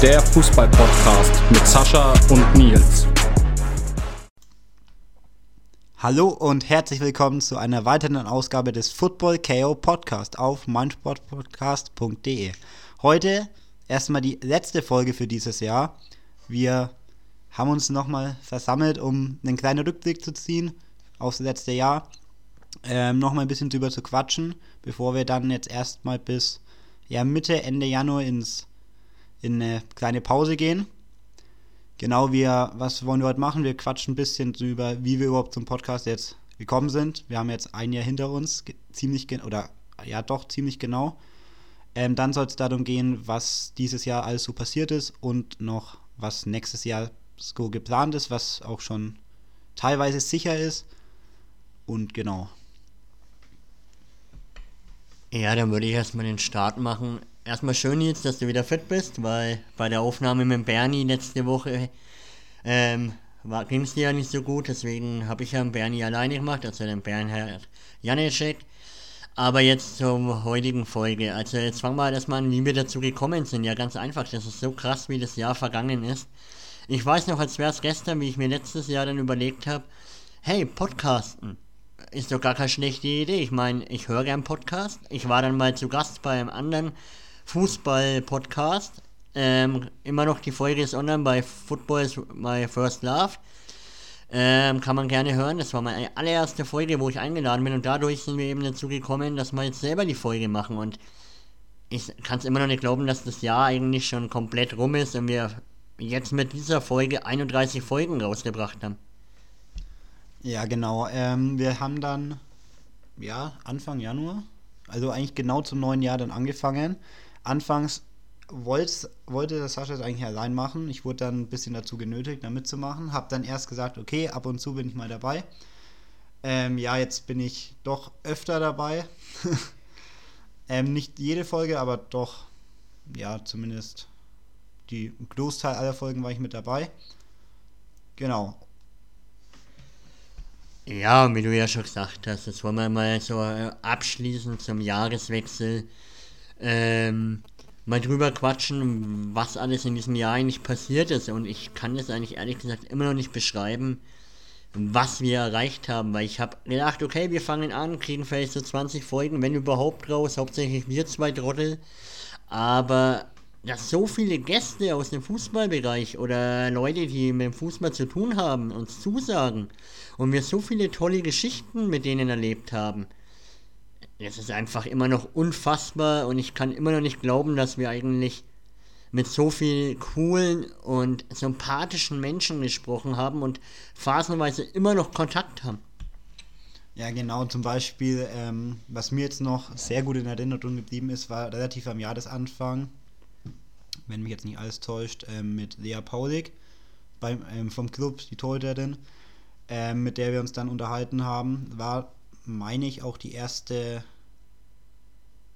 Der Fußball-Podcast mit Sascha und Nils. Hallo und herzlich willkommen zu einer weiteren Ausgabe des Football KO Podcast auf meinsportpodcast.de. Heute erstmal die letzte Folge für dieses Jahr. Wir haben uns nochmal versammelt, um einen kleinen Rückblick zu ziehen aufs letzte Jahr. Ähm, nochmal ein bisschen drüber zu quatschen, bevor wir dann jetzt erstmal bis ja, Mitte, Ende Januar ins, in eine kleine Pause gehen. Genau, wir, was wollen wir heute machen? Wir quatschen ein bisschen drüber, wie wir überhaupt zum Podcast jetzt gekommen sind. Wir haben jetzt ein Jahr hinter uns, ziemlich, oder ja doch, ziemlich genau. Ähm, dann soll es darum gehen, was dieses Jahr alles so passiert ist und noch was nächstes Jahr so geplant ist, was auch schon teilweise sicher ist. Und genau. Ja, dann würde ich erstmal den Start machen. Erstmal schön jetzt, dass du wieder fit bist, weil bei der Aufnahme mit Bernie letzte Woche ähm, ging es dir ja nicht so gut, deswegen habe ich ja Bernie alleine gemacht, also den Bernhard Janecek. Aber jetzt zur heutigen Folge. Also jetzt fangen wir halt erstmal an, wie wir dazu gekommen sind. Ja, ganz einfach. Das ist so krass, wie das Jahr vergangen ist. Ich weiß noch, als wäre es gestern, wie ich mir letztes Jahr dann überlegt habe, hey, Podcasten ist doch gar keine schlechte Idee. Ich meine, ich höre gern Podcast. Ich war dann mal zu Gast bei einem anderen Fußball-Podcast. Ähm, immer noch die Folge ist online bei Football is My First Love. Ähm, kann man gerne hören. Das war meine allererste Folge, wo ich eingeladen bin und dadurch sind wir eben dazu gekommen, dass wir jetzt selber die Folge machen und ich kann es immer noch nicht glauben, dass das Jahr eigentlich schon komplett rum ist und wir jetzt mit dieser Folge 31 Folgen rausgebracht haben. Ja, genau. Ähm, wir haben dann, ja, Anfang Januar, also eigentlich genau zum neuen Jahr dann angefangen. Anfangs wollte, wollte das Sascha das eigentlich allein machen. Ich wurde dann ein bisschen dazu genötigt, da mitzumachen. Hab dann erst gesagt, okay, ab und zu bin ich mal dabei. Ähm, ja, jetzt bin ich doch öfter dabei. ähm, nicht jede Folge, aber doch, ja, zumindest die Großteil aller Folgen war ich mit dabei. Genau. Ja, wie du ja schon gesagt hast, das wollen wir mal so äh, abschließend zum Jahreswechsel. Ähm, mal drüber quatschen, was alles in diesem Jahr eigentlich passiert ist. Und ich kann das eigentlich ehrlich gesagt immer noch nicht beschreiben, was wir erreicht haben. Weil ich habe gedacht, okay, wir fangen an, kriegen vielleicht so 20 Folgen, wenn überhaupt raus, hauptsächlich wir zwei Trottel. Aber dass so viele Gäste aus dem Fußballbereich oder Leute, die mit dem Fußball zu tun haben, uns zusagen und wir so viele tolle Geschichten mit denen erlebt haben es ist einfach immer noch unfassbar und ich kann immer noch nicht glauben, dass wir eigentlich mit so vielen coolen und sympathischen Menschen gesprochen haben und phasenweise immer noch Kontakt haben. Ja, genau, zum Beispiel, ähm, was mir jetzt noch sehr gut in Erinnerung geblieben ist, war relativ am Jahresanfang, wenn mich jetzt nicht alles täuscht, ähm, mit Lea Paulik beim, ähm, vom Club, die Torhüterin, ähm, mit der wir uns dann unterhalten haben, war meine ich, auch die erste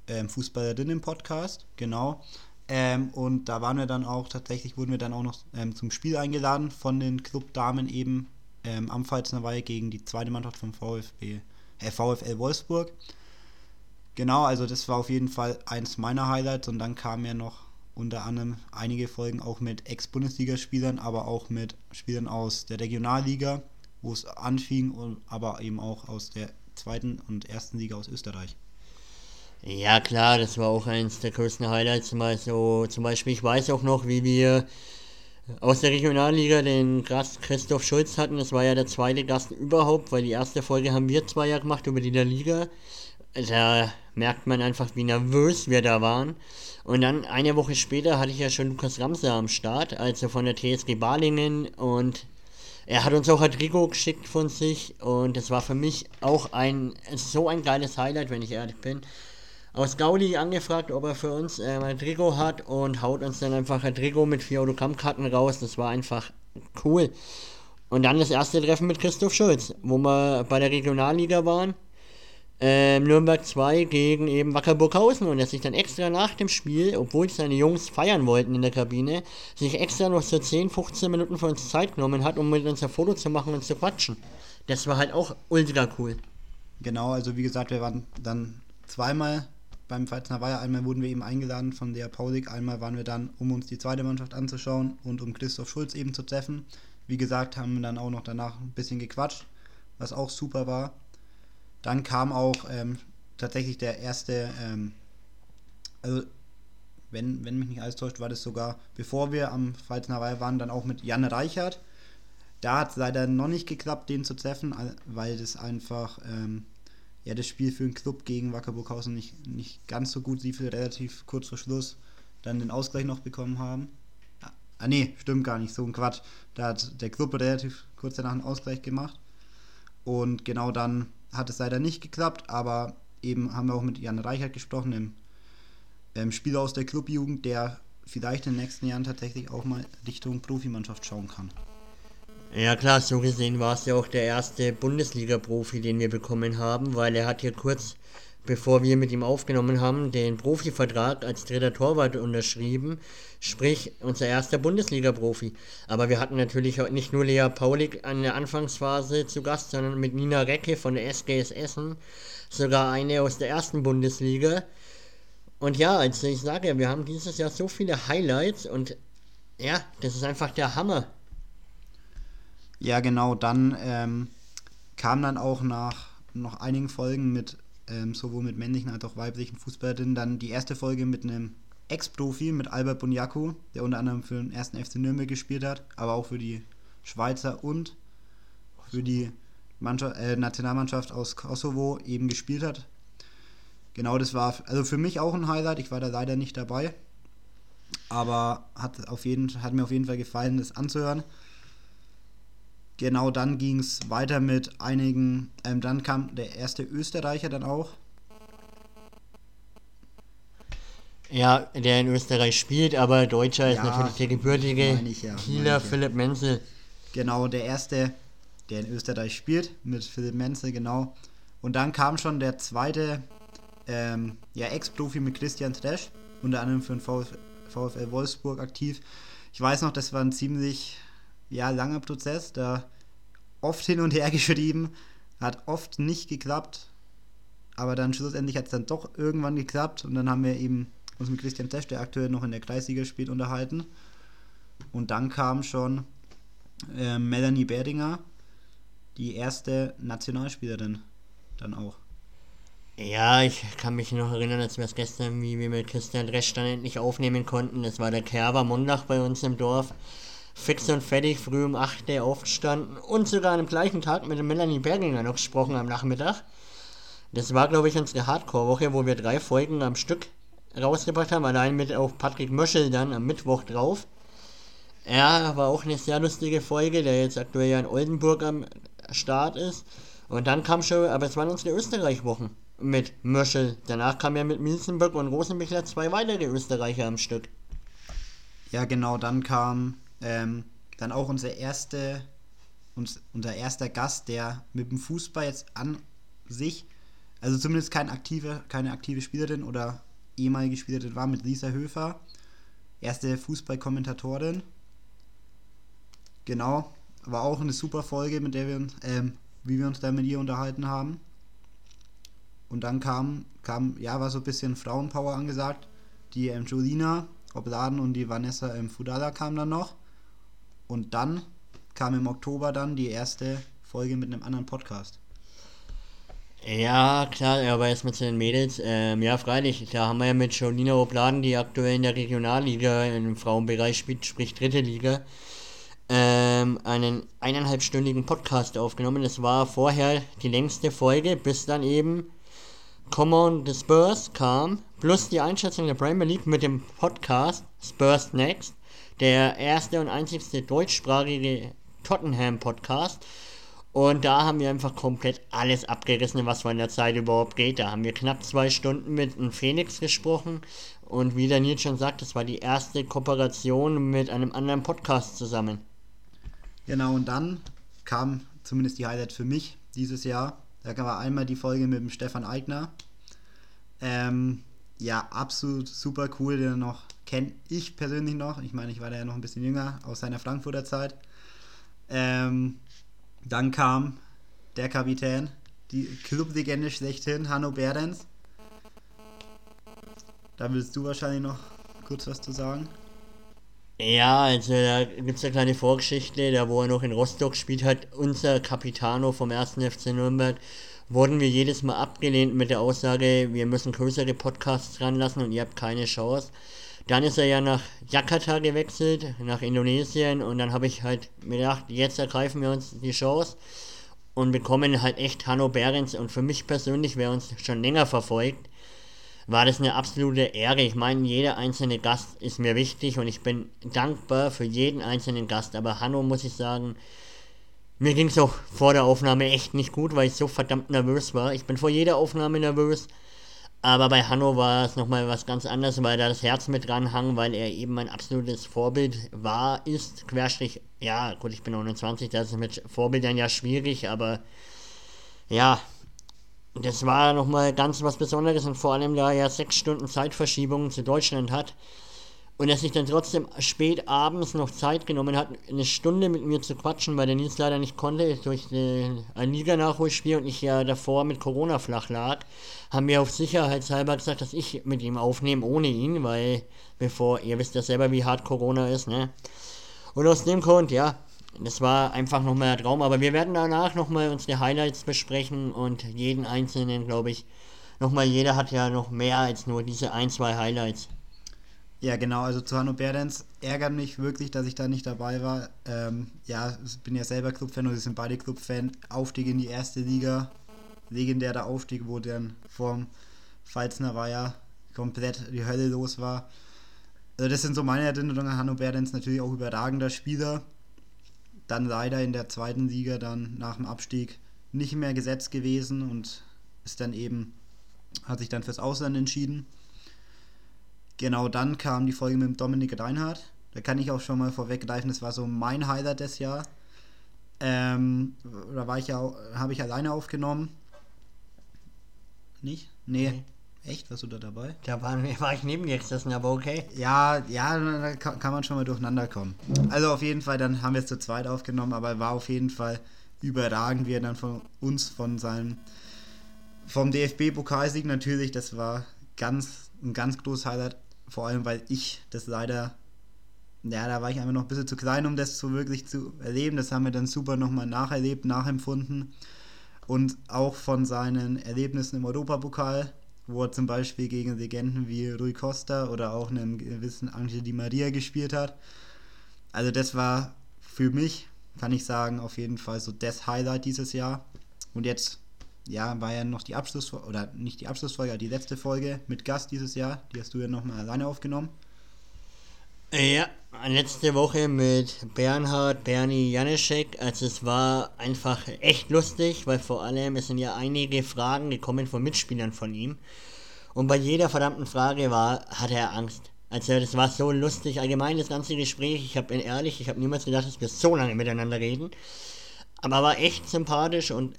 ähm, Fußballerin im Podcast, genau. Ähm, und da waren wir dann auch, tatsächlich wurden wir dann auch noch ähm, zum Spiel eingeladen von den Clubdamen eben ähm, am Pfalznerweihe gegen die zweite Mannschaft vom VfB, äh, VfL Wolfsburg. Genau, also das war auf jeden Fall eins meiner Highlights und dann kamen ja noch unter anderem einige Folgen auch mit Ex-Bundesligaspielern, aber auch mit Spielern aus der Regionalliga, wo es anfing, aber eben auch aus der zweiten und ersten Liga aus Österreich. Ja klar, das war auch eins der größten Highlights. Mal so, zum Beispiel, ich weiß auch noch, wie wir aus der Regionalliga den Gast Christoph Schulz hatten. Das war ja der zweite Gast überhaupt, weil die erste Folge haben wir zwei ja gemacht über die der Liga. Da merkt man einfach, wie nervös wir da waren. Und dann eine Woche später hatte ich ja schon Lukas Ramser am Start, also von der TSG Balingen. Und er hat uns auch ein Trikot geschickt von sich und das war für mich auch ein so ein geiles Highlight, wenn ich ehrlich bin. Aus Gaudi angefragt, ob er für uns äh, ein Trikot hat und haut uns dann einfach ein Trikot mit vier Autogrammkarten raus. Das war einfach cool. Und dann das erste Treffen mit Christoph Schulz, wo wir bei der Regionalliga waren ähm, Nürnberg 2 gegen eben Wacker Burghausen und er sich dann extra nach dem Spiel, obwohl seine Jungs feiern wollten in der Kabine, sich extra noch so 10, 15 Minuten für uns Zeit genommen hat, um mit uns ein Foto zu machen und zu quatschen. Das war halt auch ultra cool. Genau, also wie gesagt, wir waren dann zweimal beim Pfalzner Weiher. Einmal wurden wir eben eingeladen von der Paulik, einmal waren wir dann, um uns die zweite Mannschaft anzuschauen und um Christoph Schulz eben zu treffen. Wie gesagt, haben wir dann auch noch danach ein bisschen gequatscht, was auch super war. Dann kam auch ähm, tatsächlich der erste, ähm, also wenn, wenn mich nicht alles täuscht, war das sogar, bevor wir am Pfalzner Weiher waren, dann auch mit Jan Reichert. Da hat es leider noch nicht geklappt, den zu treffen, weil das einfach ähm, ja, das Spiel für den Club gegen Wacker Burghausen nicht, nicht ganz so gut lief, relativ kurz vor Schluss dann den Ausgleich noch bekommen haben. Ah, nee, stimmt gar nicht, so ein Quatsch. Da hat der Club relativ kurz danach einen Ausgleich gemacht. Und genau dann hat es leider nicht geklappt, aber eben haben wir auch mit Jan Reichert gesprochen, dem ähm, Spieler aus der Clubjugend, der vielleicht in den nächsten Jahren tatsächlich auch mal Richtung Profimannschaft schauen kann. Ja klar, so gesehen war es ja auch der erste Bundesliga-Profi, den wir bekommen haben, weil er hat hier kurz bevor wir mit ihm aufgenommen haben, den Profivertrag als dritter Torwart unterschrieben, sprich unser erster Bundesliga-Profi. Aber wir hatten natürlich nicht nur Lea Paulik an der Anfangsphase zu Gast, sondern mit Nina Recke von der SGS Essen, sogar eine aus der ersten Bundesliga. Und ja, also ich sage ja, wir haben dieses Jahr so viele Highlights und ja, das ist einfach der Hammer. Ja, genau, dann ähm, kam dann auch nach noch einigen Folgen mit ähm, sowohl mit männlichen als auch weiblichen Fußballerinnen dann die erste Folge mit einem Ex-Profi, mit Albert Bunyaku, der unter anderem für den ersten FC Nürnberg gespielt hat, aber auch für die Schweizer und für die Mannschaft, äh, Nationalmannschaft aus Kosovo eben gespielt hat. Genau, das war also für mich auch ein Highlight. Ich war da leider nicht dabei, aber hat, auf jeden, hat mir auf jeden Fall gefallen, das anzuhören genau dann ging es weiter mit einigen, ähm, dann kam der erste Österreicher dann auch. Ja, der in Österreich spielt, aber Deutscher ja, ist natürlich der gebürtige ja, Kieler Philipp Menzel. Genau, der erste, der in Österreich spielt, mit Philipp Menzel, genau. Und dann kam schon der zweite ähm, ja, Ex-Profi mit Christian Tresch, unter anderem für den VfL, VfL Wolfsburg aktiv. Ich weiß noch, das war ein ziemlich ja, langer Prozess, da oft hin und her geschrieben, hat oft nicht geklappt, aber dann schlussendlich hat es dann doch irgendwann geklappt und dann haben wir eben uns mit Christian Tesch, der aktuell noch in der Kreisliga spielt, unterhalten. Und dann kam schon äh, Melanie Beringer, die erste Nationalspielerin, dann auch. Ja, ich kann mich noch erinnern, als wir es gestern, wie wir mit Christian Dresch dann endlich aufnehmen konnten. Das war der Kerber Mondach bei uns im Dorf fix und fertig früh um 8 Uhr aufgestanden und sogar am gleichen Tag mit dem Melanie Berginger noch gesprochen am Nachmittag. Das war, glaube ich, unsere Hardcore-Woche, wo wir drei Folgen am Stück rausgebracht haben, allein mit auch Patrick Möschel dann am Mittwoch drauf. Ja, war auch eine sehr lustige Folge, der jetzt aktuell ja in Oldenburg am Start ist. Und dann kam schon, aber es waren unsere Österreich-Wochen mit Möschel. Danach kam ja mit Milzenburg und Rosenbichler zwei weitere Österreicher am Stück. Ja, genau, dann kam ähm, dann auch unser, erste, uns, unser erster Gast, der mit dem Fußball jetzt an sich, also zumindest kein aktive, keine aktive Spielerin oder ehemalige Spielerin war, mit Lisa Höfer. Erste Fußballkommentatorin. Genau, war auch eine super Folge, mit der wir uns, ähm, wie wir uns da mit ihr unterhalten haben. Und dann kam, kam, ja, war so ein bisschen Frauenpower angesagt. Die ähm, Jolina Obladen und die Vanessa ähm, Fudala kamen dann noch. Und dann kam im Oktober dann die erste Folge mit einem anderen Podcast. Ja, klar, aber erstmal zu den Mädels. Ähm, ja, freilich, da haben wir ja mit Jolina Opladen, die aktuell in der Regionalliga im Frauenbereich spielt, sprich dritte Liga, ähm, einen eineinhalbstündigen Podcast aufgenommen. Das war vorher die längste Folge, bis dann eben Come on the Spurs kam, plus die Einschätzung der Premier League mit dem Podcast Spurs Next der erste und einzigste deutschsprachige Tottenham-Podcast. Und da haben wir einfach komplett alles abgerissen, was in der Zeit überhaupt geht. Da haben wir knapp zwei Stunden mit einem Phoenix gesprochen. Und wie Nils schon sagt, das war die erste Kooperation mit einem anderen Podcast zusammen. Genau, und dann kam zumindest die Highlight für mich dieses Jahr. Da war einmal die Folge mit dem Stefan Eigner. Ähm, ja, absolut super cool, der noch kenne ich persönlich noch. Ich meine, ich war da ja noch ein bisschen jünger aus seiner Frankfurter Zeit. Ähm, dann kam der Kapitän, die Clublegende schlechthin, Hanno Behrens. Da willst du wahrscheinlich noch kurz was zu sagen. Ja, also da gibt es eine kleine Vorgeschichte, da wo er noch in Rostock gespielt hat, unser Capitano vom 1. FC Nürnberg, wurden wir jedes Mal abgelehnt mit der Aussage, wir müssen größere Podcasts dran lassen und ihr habt keine Chance. Dann ist er ja nach Jakarta gewechselt, nach Indonesien und dann habe ich halt mir gedacht, jetzt ergreifen wir uns die Chance und bekommen halt echt Hanno Behrens und für mich persönlich, wer uns schon länger verfolgt, war das eine absolute Ehre. Ich meine, jeder einzelne Gast ist mir wichtig und ich bin dankbar für jeden einzelnen Gast. Aber Hanno, muss ich sagen, mir ging es auch vor der Aufnahme echt nicht gut, weil ich so verdammt nervös war. Ich bin vor jeder Aufnahme nervös. Aber bei Hanno war es nochmal was ganz anderes, weil da das Herz mit dran hang, weil er eben ein absolutes Vorbild war, ist, Querstrich, ja, gut, ich bin 29, das ist mit Vorbildern ja schwierig, aber ja, das war nochmal ganz was Besonderes und vor allem, da er sechs Stunden Zeitverschiebung zu Deutschland hat und er sich dann trotzdem spät abends noch Zeit genommen hat, eine Stunde mit mir zu quatschen, weil der Nils leider nicht konnte durch ein Liga-Nachholspiel und ich ja davor mit Corona flach lag, haben wir auf sicherheitshalber gesagt, dass ich mit ihm aufnehme ohne ihn, weil bevor, ihr wisst ja selber, wie hart Corona ist, ne? Und aus dem Grund, ja, das war einfach nochmal der Traum. Aber wir werden danach nochmal unsere Highlights besprechen und jeden einzelnen, glaube ich, nochmal, jeder hat ja noch mehr als nur diese ein, zwei Highlights. Ja, genau, also zu Hanno Berdens ärgert mich wirklich, dass ich da nicht dabei war. Ähm, ja, ich bin ja selber Clubfan und wir sind beide Clubfan. Aufstieg in die erste Liga, legendär der Aufstieg, wo dann vorm Pfalzner war ja komplett die Hölle los war. Also das sind so meine Erinnerungen. Hanno Berdens natürlich auch überragender Spieler dann leider in der zweiten Liga dann nach dem Abstieg nicht mehr gesetzt gewesen und ist dann eben, hat sich dann fürs Ausland entschieden. Genau dann kam die Folge mit Dominik Reinhardt. Da kann ich auch schon mal vorweggreifen, das war so mein Highlight des Jahr. Ähm, da war ich ja, habe ich alleine aufgenommen. Nicht? Nee. nee. Echt? Warst du da dabei? Da war, war ich neben dir gesessen, aber okay. Ja, ja, da kann, kann man schon mal durcheinander kommen. Also auf jeden Fall, dann haben wir es zu zweit aufgenommen, aber war auf jeden Fall überragend, wie er dann von uns, von seinem, vom DFB-Pokalsieg natürlich, das war ganz, ein ganz großes Highlight, vor allem weil ich das leider, ja, da war ich einfach noch ein bisschen zu klein, um das so wirklich zu erleben. Das haben wir dann super nochmal nacherlebt, nachempfunden. Und auch von seinen Erlebnissen im Europapokal wo er zum Beispiel gegen Legenden wie Rui Costa oder auch einen gewissen Angel Di Maria gespielt hat. Also das war für mich, kann ich sagen, auf jeden Fall so das Highlight dieses Jahr. Und jetzt, ja, war ja noch die Abschlussfolge, oder nicht die Abschlussfolge, die letzte Folge mit Gast dieses Jahr. Die hast du ja nochmal alleine aufgenommen. Ja, letzte Woche mit Bernhard, Bernie, Janeschek. Also es war einfach echt lustig, weil vor allem es sind ja einige Fragen gekommen von Mitspielern von ihm. Und bei jeder verdammten Frage war, hatte er Angst. Also das war so lustig. Allgemein das ganze Gespräch, ich bin ehrlich, ich habe niemals gedacht, dass wir so lange miteinander reden. Aber war echt sympathisch und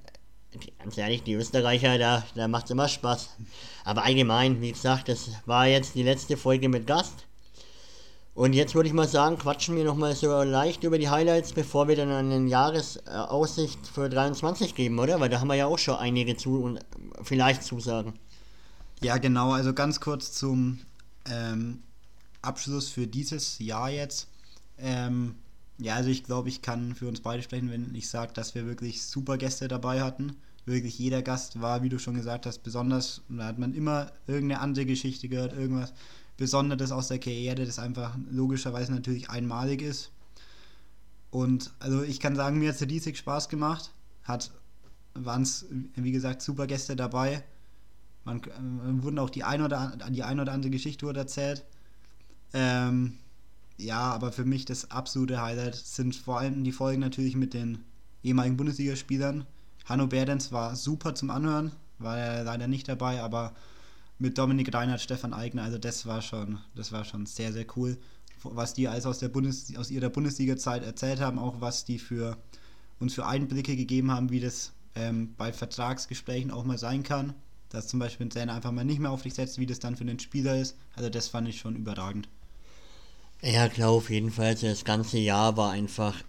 ganz ehrlich, die Österreicher, da, da macht es immer Spaß. Aber allgemein, wie gesagt, das war jetzt die letzte Folge mit Gast. Und jetzt würde ich mal sagen, quatschen wir nochmal so leicht über die Highlights, bevor wir dann eine Jahresaussicht für 23 geben, oder? Weil da haben wir ja auch schon einige zu und vielleicht Zusagen. Ja, genau. Also ganz kurz zum ähm, Abschluss für dieses Jahr jetzt. Ähm, ja, also ich glaube, ich kann für uns beide sprechen, wenn ich sage, dass wir wirklich super Gäste dabei hatten. Wirklich jeder Gast war, wie du schon gesagt hast, besonders. Da hat man immer irgendeine andere Geschichte gehört, irgendwas Besonderes aus der Karriere, das einfach logischerweise natürlich einmalig ist. Und also ich kann sagen, mir hat es riesig Spaß gemacht. Hat waren es, wie gesagt, super Gäste dabei. Man, äh, wurden auch die ein oder, die ein oder andere Geschichte wurde erzählt. Ähm, ja, aber für mich das absolute Highlight sind vor allem die Folgen natürlich mit den ehemaligen Bundesligaspielern. Hanno Berdens war super zum Anhören, war er leider nicht dabei, aber mit Dominik Reinhardt, Stefan Eigner. Also das war schon, das war schon sehr, sehr cool, was die alles aus, der Bundes, aus ihrer Bundesliga-Zeit erzählt haben, auch was die für uns für Einblicke gegeben haben, wie das ähm, bei Vertragsgesprächen auch mal sein kann. Dass zum Beispiel ein Trainer einfach mal nicht mehr auf dich setzt, wie das dann für den Spieler ist. Also das fand ich schon überragend. Ja, klar, auf jeden Fall. Also das ganze Jahr war einfach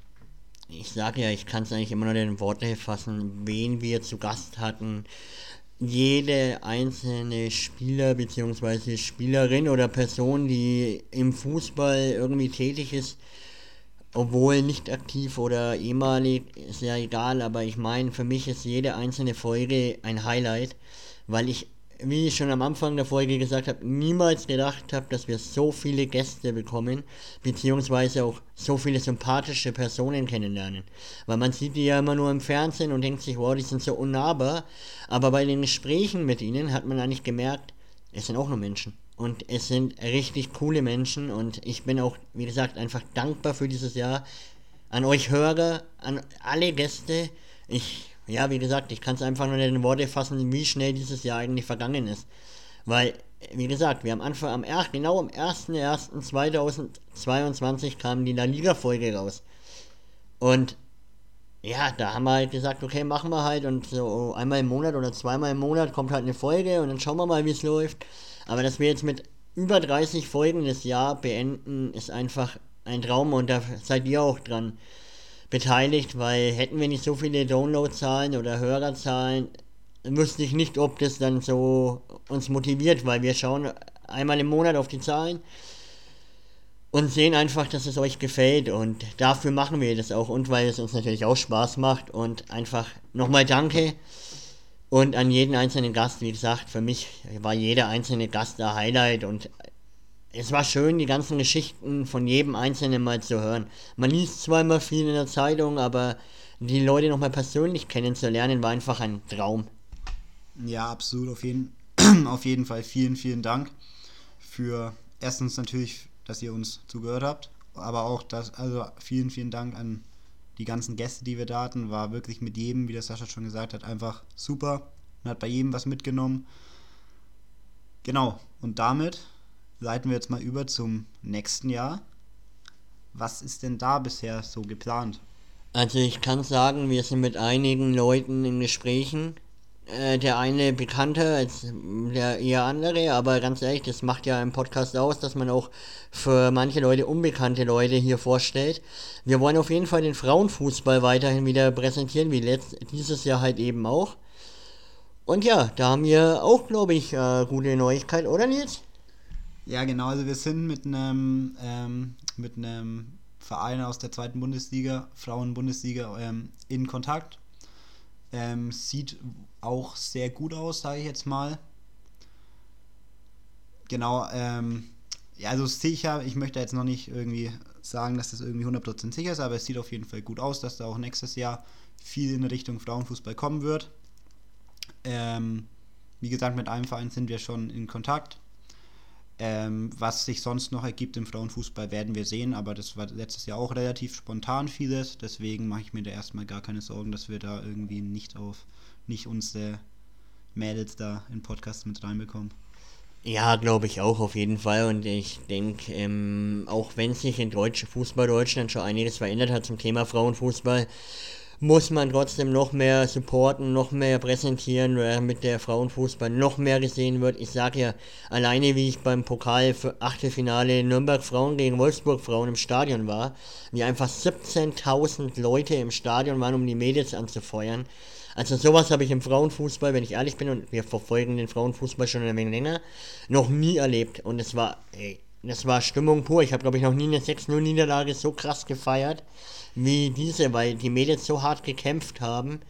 ich sage ja, ich kann es eigentlich immer nur in Worte fassen, wen wir zu Gast hatten, jede einzelne Spieler bzw. Spielerin oder Person, die im Fußball irgendwie tätig ist, obwohl nicht aktiv oder ehemalig, ist ja egal, aber ich meine, für mich ist jede einzelne Folge ein Highlight, weil ich wie ich schon am Anfang der Folge gesagt habe, niemals gedacht habe, dass wir so viele Gäste bekommen, beziehungsweise auch so viele sympathische Personen kennenlernen. Weil man sieht die ja immer nur im Fernsehen und denkt sich, wow, die sind so unnahbar. Aber bei den Gesprächen mit ihnen hat man eigentlich gemerkt, es sind auch nur Menschen. Und es sind richtig coole Menschen und ich bin auch, wie gesagt, einfach dankbar für dieses Jahr. An euch Hörer, an alle Gäste. Ich ja, wie gesagt, ich kann es einfach nur in Worte fassen, wie schnell dieses Jahr eigentlich vergangen ist. Weil, wie gesagt, wir am Anfang, am er, genau am 1.1.2022 kam die La Liga-Folge raus. Und ja, da haben wir halt gesagt, okay, machen wir halt und so einmal im Monat oder zweimal im Monat kommt halt eine Folge und dann schauen wir mal, wie es läuft. Aber dass wir jetzt mit über 30 Folgen das Jahr beenden, ist einfach ein Traum und da seid ihr auch dran beteiligt, weil hätten wir nicht so viele Downloadzahlen oder Hörerzahlen, wüsste ich nicht, ob das dann so uns motiviert, weil wir schauen einmal im Monat auf die Zahlen und sehen einfach, dass es euch gefällt und dafür machen wir das auch und weil es uns natürlich auch Spaß macht und einfach nochmal danke und an jeden einzelnen Gast, wie gesagt, für mich war jeder einzelne Gast ein Highlight und es war schön, die ganzen Geschichten von jedem Einzelnen mal zu hören. Man liest zwar immer viel in der Zeitung, aber die Leute nochmal persönlich kennenzulernen, war einfach ein Traum. Ja, absolut, auf jeden, auf jeden Fall. Vielen, vielen Dank für erstens natürlich, dass ihr uns zugehört habt, aber auch das, also vielen, vielen Dank an die ganzen Gäste, die wir da hatten. War wirklich mit jedem, wie der Sascha schon gesagt hat, einfach super. Man hat bei jedem was mitgenommen. Genau, und damit leiten wir jetzt mal über zum nächsten Jahr. Was ist denn da bisher so geplant? Also ich kann sagen, wir sind mit einigen Leuten in Gesprächen. Äh, der eine bekannter als der eher andere, aber ganz ehrlich, das macht ja im Podcast aus, dass man auch für manche Leute unbekannte Leute hier vorstellt. Wir wollen auf jeden Fall den Frauenfußball weiterhin wieder präsentieren, wie letzt, dieses Jahr halt eben auch. Und ja, da haben wir auch, glaube ich, äh, gute Neuigkeit, oder Nils? Ja, genau. Also wir sind mit einem, ähm, mit einem Verein aus der zweiten Bundesliga, Frauenbundesliga, ähm, in Kontakt. Ähm, sieht auch sehr gut aus, sage ich jetzt mal. Genau, ähm, ja, also sicher, ich möchte jetzt noch nicht irgendwie sagen, dass das irgendwie 100% sicher ist, aber es sieht auf jeden Fall gut aus, dass da auch nächstes Jahr viel in Richtung Frauenfußball kommen wird. Ähm, wie gesagt, mit einem Verein sind wir schon in Kontakt. Ähm, was sich sonst noch ergibt im Frauenfußball, werden wir sehen, aber das war letztes Jahr auch relativ spontan vieles, deswegen mache ich mir da erstmal gar keine Sorgen, dass wir da irgendwie nicht auf, nicht unsere Mädels da in Podcast mit reinbekommen. Ja, glaube ich auch auf jeden Fall. Und ich denke, ähm, auch wenn sich in Deutsch, Fußball Deutschland schon einiges verändert hat zum Thema Frauenfußball, muss man trotzdem noch mehr supporten, noch mehr präsentieren, damit der Frauenfußball noch mehr gesehen wird. Ich sage ja, alleine wie ich beim Pokal für Achtelfinale Nürnberg Frauen gegen Wolfsburg Frauen im Stadion war, wie einfach 17.000 Leute im Stadion waren, um die Mädels anzufeuern. Also sowas habe ich im Frauenfußball, wenn ich ehrlich bin, und wir verfolgen den Frauenfußball schon ein wenig länger, noch nie erlebt. Und es war, ey, das war Stimmung pur. Ich habe, glaube ich, noch nie eine 6-0-Niederlage so krass gefeiert wie diese, weil die Mädels so hart gekämpft haben.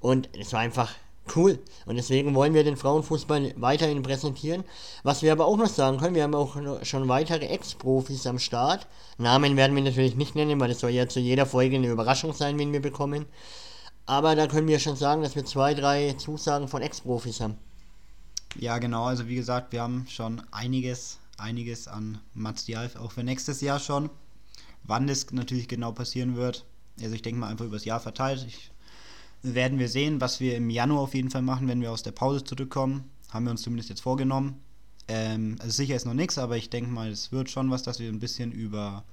Und es war einfach cool. Und deswegen wollen wir den Frauenfußball weiterhin präsentieren. Was wir aber auch noch sagen können, wir haben auch schon weitere Ex-Profis am Start. Namen werden wir natürlich nicht nennen, weil es soll ja zu jeder Folge eine Überraschung sein, wen wir bekommen. Aber da können wir schon sagen, dass wir zwei, drei Zusagen von Ex-Profis haben. Ja, genau. Also wie gesagt, wir haben schon einiges, einiges an Material auch für nächstes Jahr schon. Wann das natürlich genau passieren wird, also ich denke mal einfach übers Jahr verteilt. Ich, werden wir sehen, was wir im Januar auf jeden Fall machen, wenn wir aus der Pause zurückkommen. Haben wir uns zumindest jetzt vorgenommen. Ähm, also sicher ist noch nichts, aber ich denke mal, es wird schon was, dass wir ein bisschen über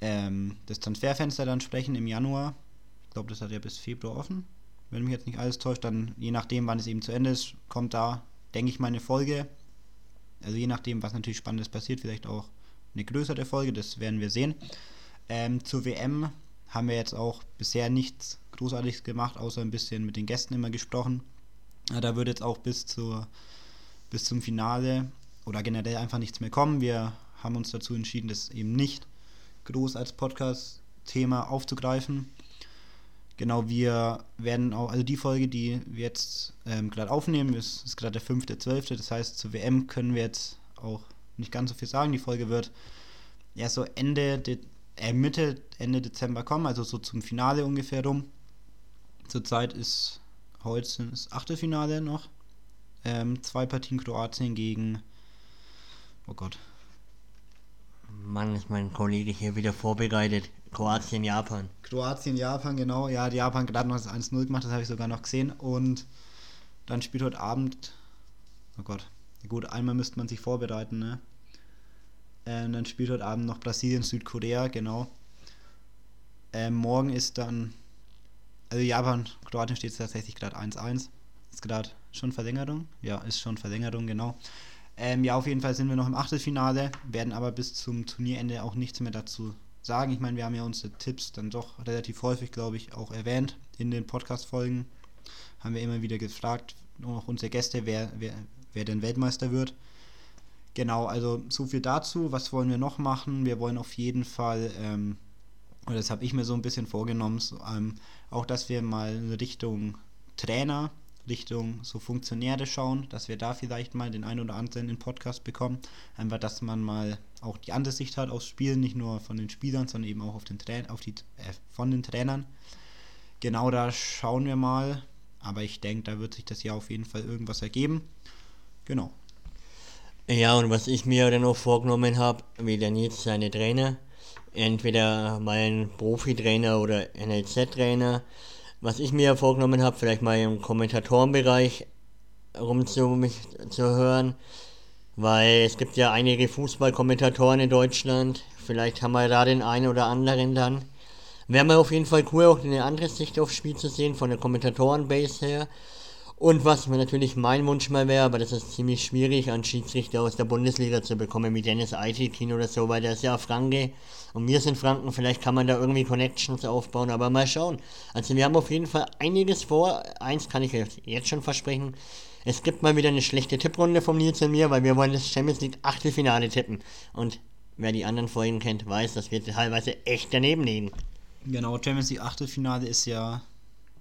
ähm, das Transferfenster dann sprechen im Januar. Ich glaube, das hat ja bis Februar offen. Wenn mich jetzt nicht alles täuscht, dann je nachdem, wann es eben zu Ende ist, kommt da, denke ich mal, eine Folge. Also je nachdem, was natürlich Spannendes passiert, vielleicht auch eine größere Folge, das werden wir sehen. Ähm, zur WM haben wir jetzt auch bisher nichts Großartiges gemacht, außer ein bisschen mit den Gästen immer gesprochen. Ja, da wird jetzt auch bis, zur, bis zum Finale oder generell einfach nichts mehr kommen. Wir haben uns dazu entschieden, das eben nicht groß als Podcast-Thema aufzugreifen. Genau, wir werden auch, also die Folge, die wir jetzt ähm, gerade aufnehmen, ist, ist gerade der 5.12., das heißt, zur WM können wir jetzt auch nicht ganz so viel sagen. Die Folge wird erst so Ende, De äh, Mitte, Ende Dezember kommen, also so zum Finale ungefähr rum. Zurzeit ist heute das Achtelfinale noch. Ähm, zwei Partien Kroatien gegen, oh Gott, Mann, ist mein Kollege hier wieder vorbereitet. Kroatien, Japan. Kroatien, Japan, genau. Ja, die Japan gerade noch das 1-0 gemacht, das habe ich sogar noch gesehen. Und dann spielt heute Abend. Oh Gott. Gut, einmal müsste man sich vorbereiten, ne? Ähm, dann spielt heute Abend noch Brasilien, Südkorea, genau. Ähm, morgen ist dann. Also Japan, Kroatien steht tatsächlich gerade 1-1. Ist gerade schon Verlängerung? Ja, ist schon Verlängerung, genau. Ähm, ja, auf jeden Fall sind wir noch im Achtelfinale, werden aber bis zum Turnierende auch nichts mehr dazu sagen. Ich meine, wir haben ja unsere Tipps dann doch relativ häufig, glaube ich, auch erwähnt in den Podcast-Folgen. Haben wir immer wieder gefragt, auch unsere Gäste, wer, wer, wer denn Weltmeister wird. Genau, also so viel dazu. Was wollen wir noch machen? Wir wollen auf jeden Fall, ähm, oder das habe ich mir so ein bisschen vorgenommen, so, ähm, auch dass wir mal in Richtung Trainer Richtung so Funktionäre schauen, dass wir da vielleicht mal den einen oder anderen in den Podcast bekommen. Einfach, dass man mal auch die andere Sicht hat aufs Spiel, nicht nur von den Spielern, sondern eben auch auf den Tra auf die, äh, von den Trainern. Genau da schauen wir mal. Aber ich denke, da wird sich das Jahr auf jeden Fall irgendwas ergeben. Genau. Ja, und was ich mir dann auch vorgenommen habe, wie der Nils seine Trainer, entweder mein Profi-Trainer oder NLZ-Trainer, was ich mir vorgenommen habe, vielleicht mal im Kommentatorenbereich rumzuhören, weil es gibt ja einige Fußballkommentatoren in Deutschland. Vielleicht haben wir da den einen oder anderen dann. Wäre mir auf jeden Fall cool, auch eine andere Sicht aufs Spiel zu sehen, von der Kommentatorenbase her. Und was natürlich mein Wunsch mal wäre, aber das ist ziemlich schwierig, einen Schiedsrichter aus der Bundesliga zu bekommen, wie Dennis Eitikin oder so, weil der ist ja Franke und wir sind Franken, vielleicht kann man da irgendwie Connections aufbauen, aber mal schauen. Also wir haben auf jeden Fall einiges vor. Eins kann ich jetzt schon versprechen. Es gibt mal wieder eine schlechte Tipprunde von Nils und mir, weil wir wollen das Champions League Achtelfinale tippen. Und wer die anderen Folgen kennt, weiß, dass wir teilweise echt daneben liegen. Genau, Champions League Achtelfinale ist ja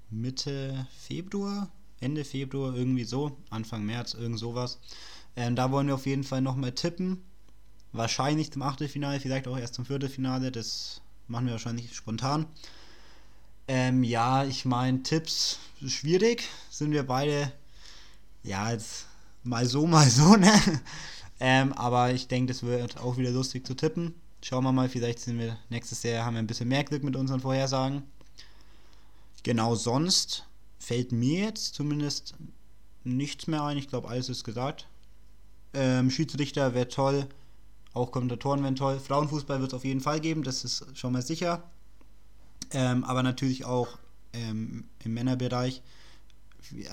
Mitte Februar, Ende Februar, irgendwie so, Anfang März, irgend sowas. Ähm, da wollen wir auf jeden Fall nochmal tippen. Wahrscheinlich zum Achtelfinale, vielleicht auch erst zum Viertelfinale. Das machen wir wahrscheinlich spontan. Ähm, ja, ich meine, Tipps schwierig. Sind wir beide, ja, jetzt mal so, mal so, ne? ähm, aber ich denke, das wird auch wieder lustig zu tippen. Schauen wir mal, vielleicht sind wir nächstes Jahr, haben wir ein bisschen mehr Glück mit unseren Vorhersagen. Genau, sonst fällt mir jetzt zumindest nichts mehr ein. Ich glaube, alles ist gesagt. Ähm, Schiedsrichter wäre toll. Auch Kommentatoren wären toll. Frauenfußball wird es auf jeden Fall geben, das ist schon mal sicher. Ähm, aber natürlich auch ähm, im Männerbereich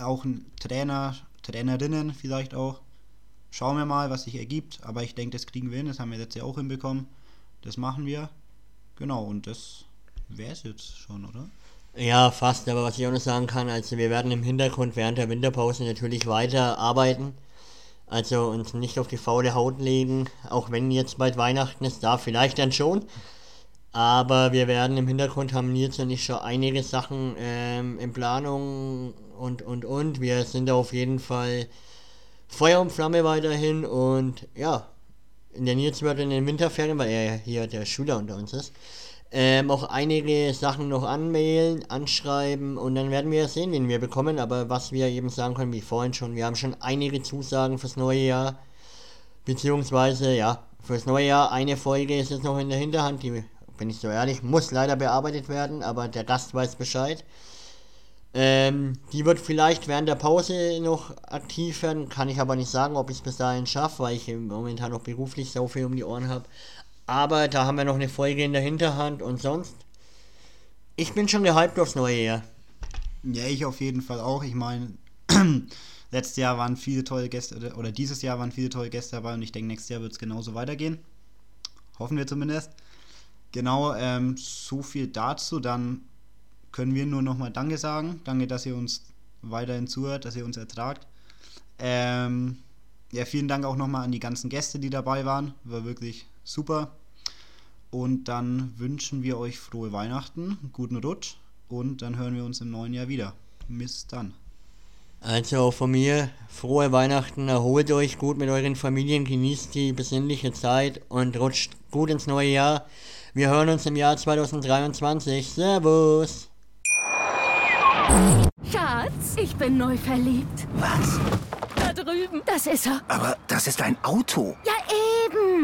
auch ein Trainer, Trainerinnen vielleicht auch. Schauen wir mal, was sich ergibt. Aber ich denke, das kriegen wir hin. Das haben wir letztes Jahr auch hinbekommen. Das machen wir. Genau, und das wäre es jetzt schon, oder? Ja, fast. Aber was ich auch noch sagen kann, also wir werden im Hintergrund während der Winterpause natürlich weiter arbeiten. Also uns nicht auf die faule Haut legen, auch wenn jetzt bald Weihnachten ist, da vielleicht dann schon. Aber wir werden im Hintergrund haben Nils und ich schon einige Sachen ähm, in Planung und und und. Wir sind auf jeden Fall Feuer und Flamme weiterhin und ja, in der Nils wird in den Winterferien, weil er hier der Schüler unter uns ist, ähm, auch einige Sachen noch anmailen, anschreiben und dann werden wir sehen, wen wir bekommen. Aber was wir eben sagen können, wie vorhin schon, wir haben schon einige Zusagen fürs neue Jahr. Beziehungsweise, ja, fürs neue Jahr eine Folge ist jetzt noch in der Hinterhand, die, bin ich so ehrlich, muss leider bearbeitet werden, aber der Gast weiß Bescheid. Ähm, die wird vielleicht während der Pause noch aktiv werden, kann ich aber nicht sagen, ob ich es bis dahin schaffe, weil ich momentan noch beruflich so viel um die Ohren habe. Aber da haben wir noch eine Folge in der Hinterhand und sonst. Ich bin schon gehypt aufs neue Jahr. Ja, ich auf jeden Fall auch. Ich meine, letztes Jahr waren viele tolle Gäste, oder dieses Jahr waren viele tolle Gäste dabei und ich denke, nächstes Jahr wird es genauso weitergehen. Hoffen wir zumindest. Genau, ähm, so viel dazu. Dann können wir nur nochmal Danke sagen. Danke, dass ihr uns weiterhin zuhört, dass ihr uns ertragt. Ähm, ja, vielen Dank auch nochmal an die ganzen Gäste, die dabei waren. War wirklich super. Und dann wünschen wir euch frohe Weihnachten, guten Rutsch und dann hören wir uns im neuen Jahr wieder. Bis dann. Also von mir, frohe Weihnachten, erholt euch gut mit euren Familien, genießt die besinnliche Zeit und rutscht gut ins neue Jahr. Wir hören uns im Jahr 2023. Servus! Schatz, ich bin neu verliebt. Was? Da drüben. Das ist er. Aber das ist ein Auto. Ja,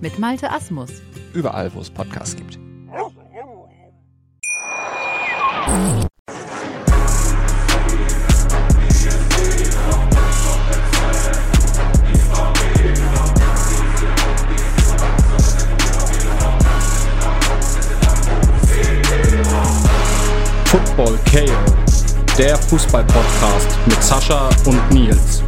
Mit Malte Asmus. Überall, wo es Podcasts gibt. Football KO, der Fußball-Podcast mit Sascha und Nils.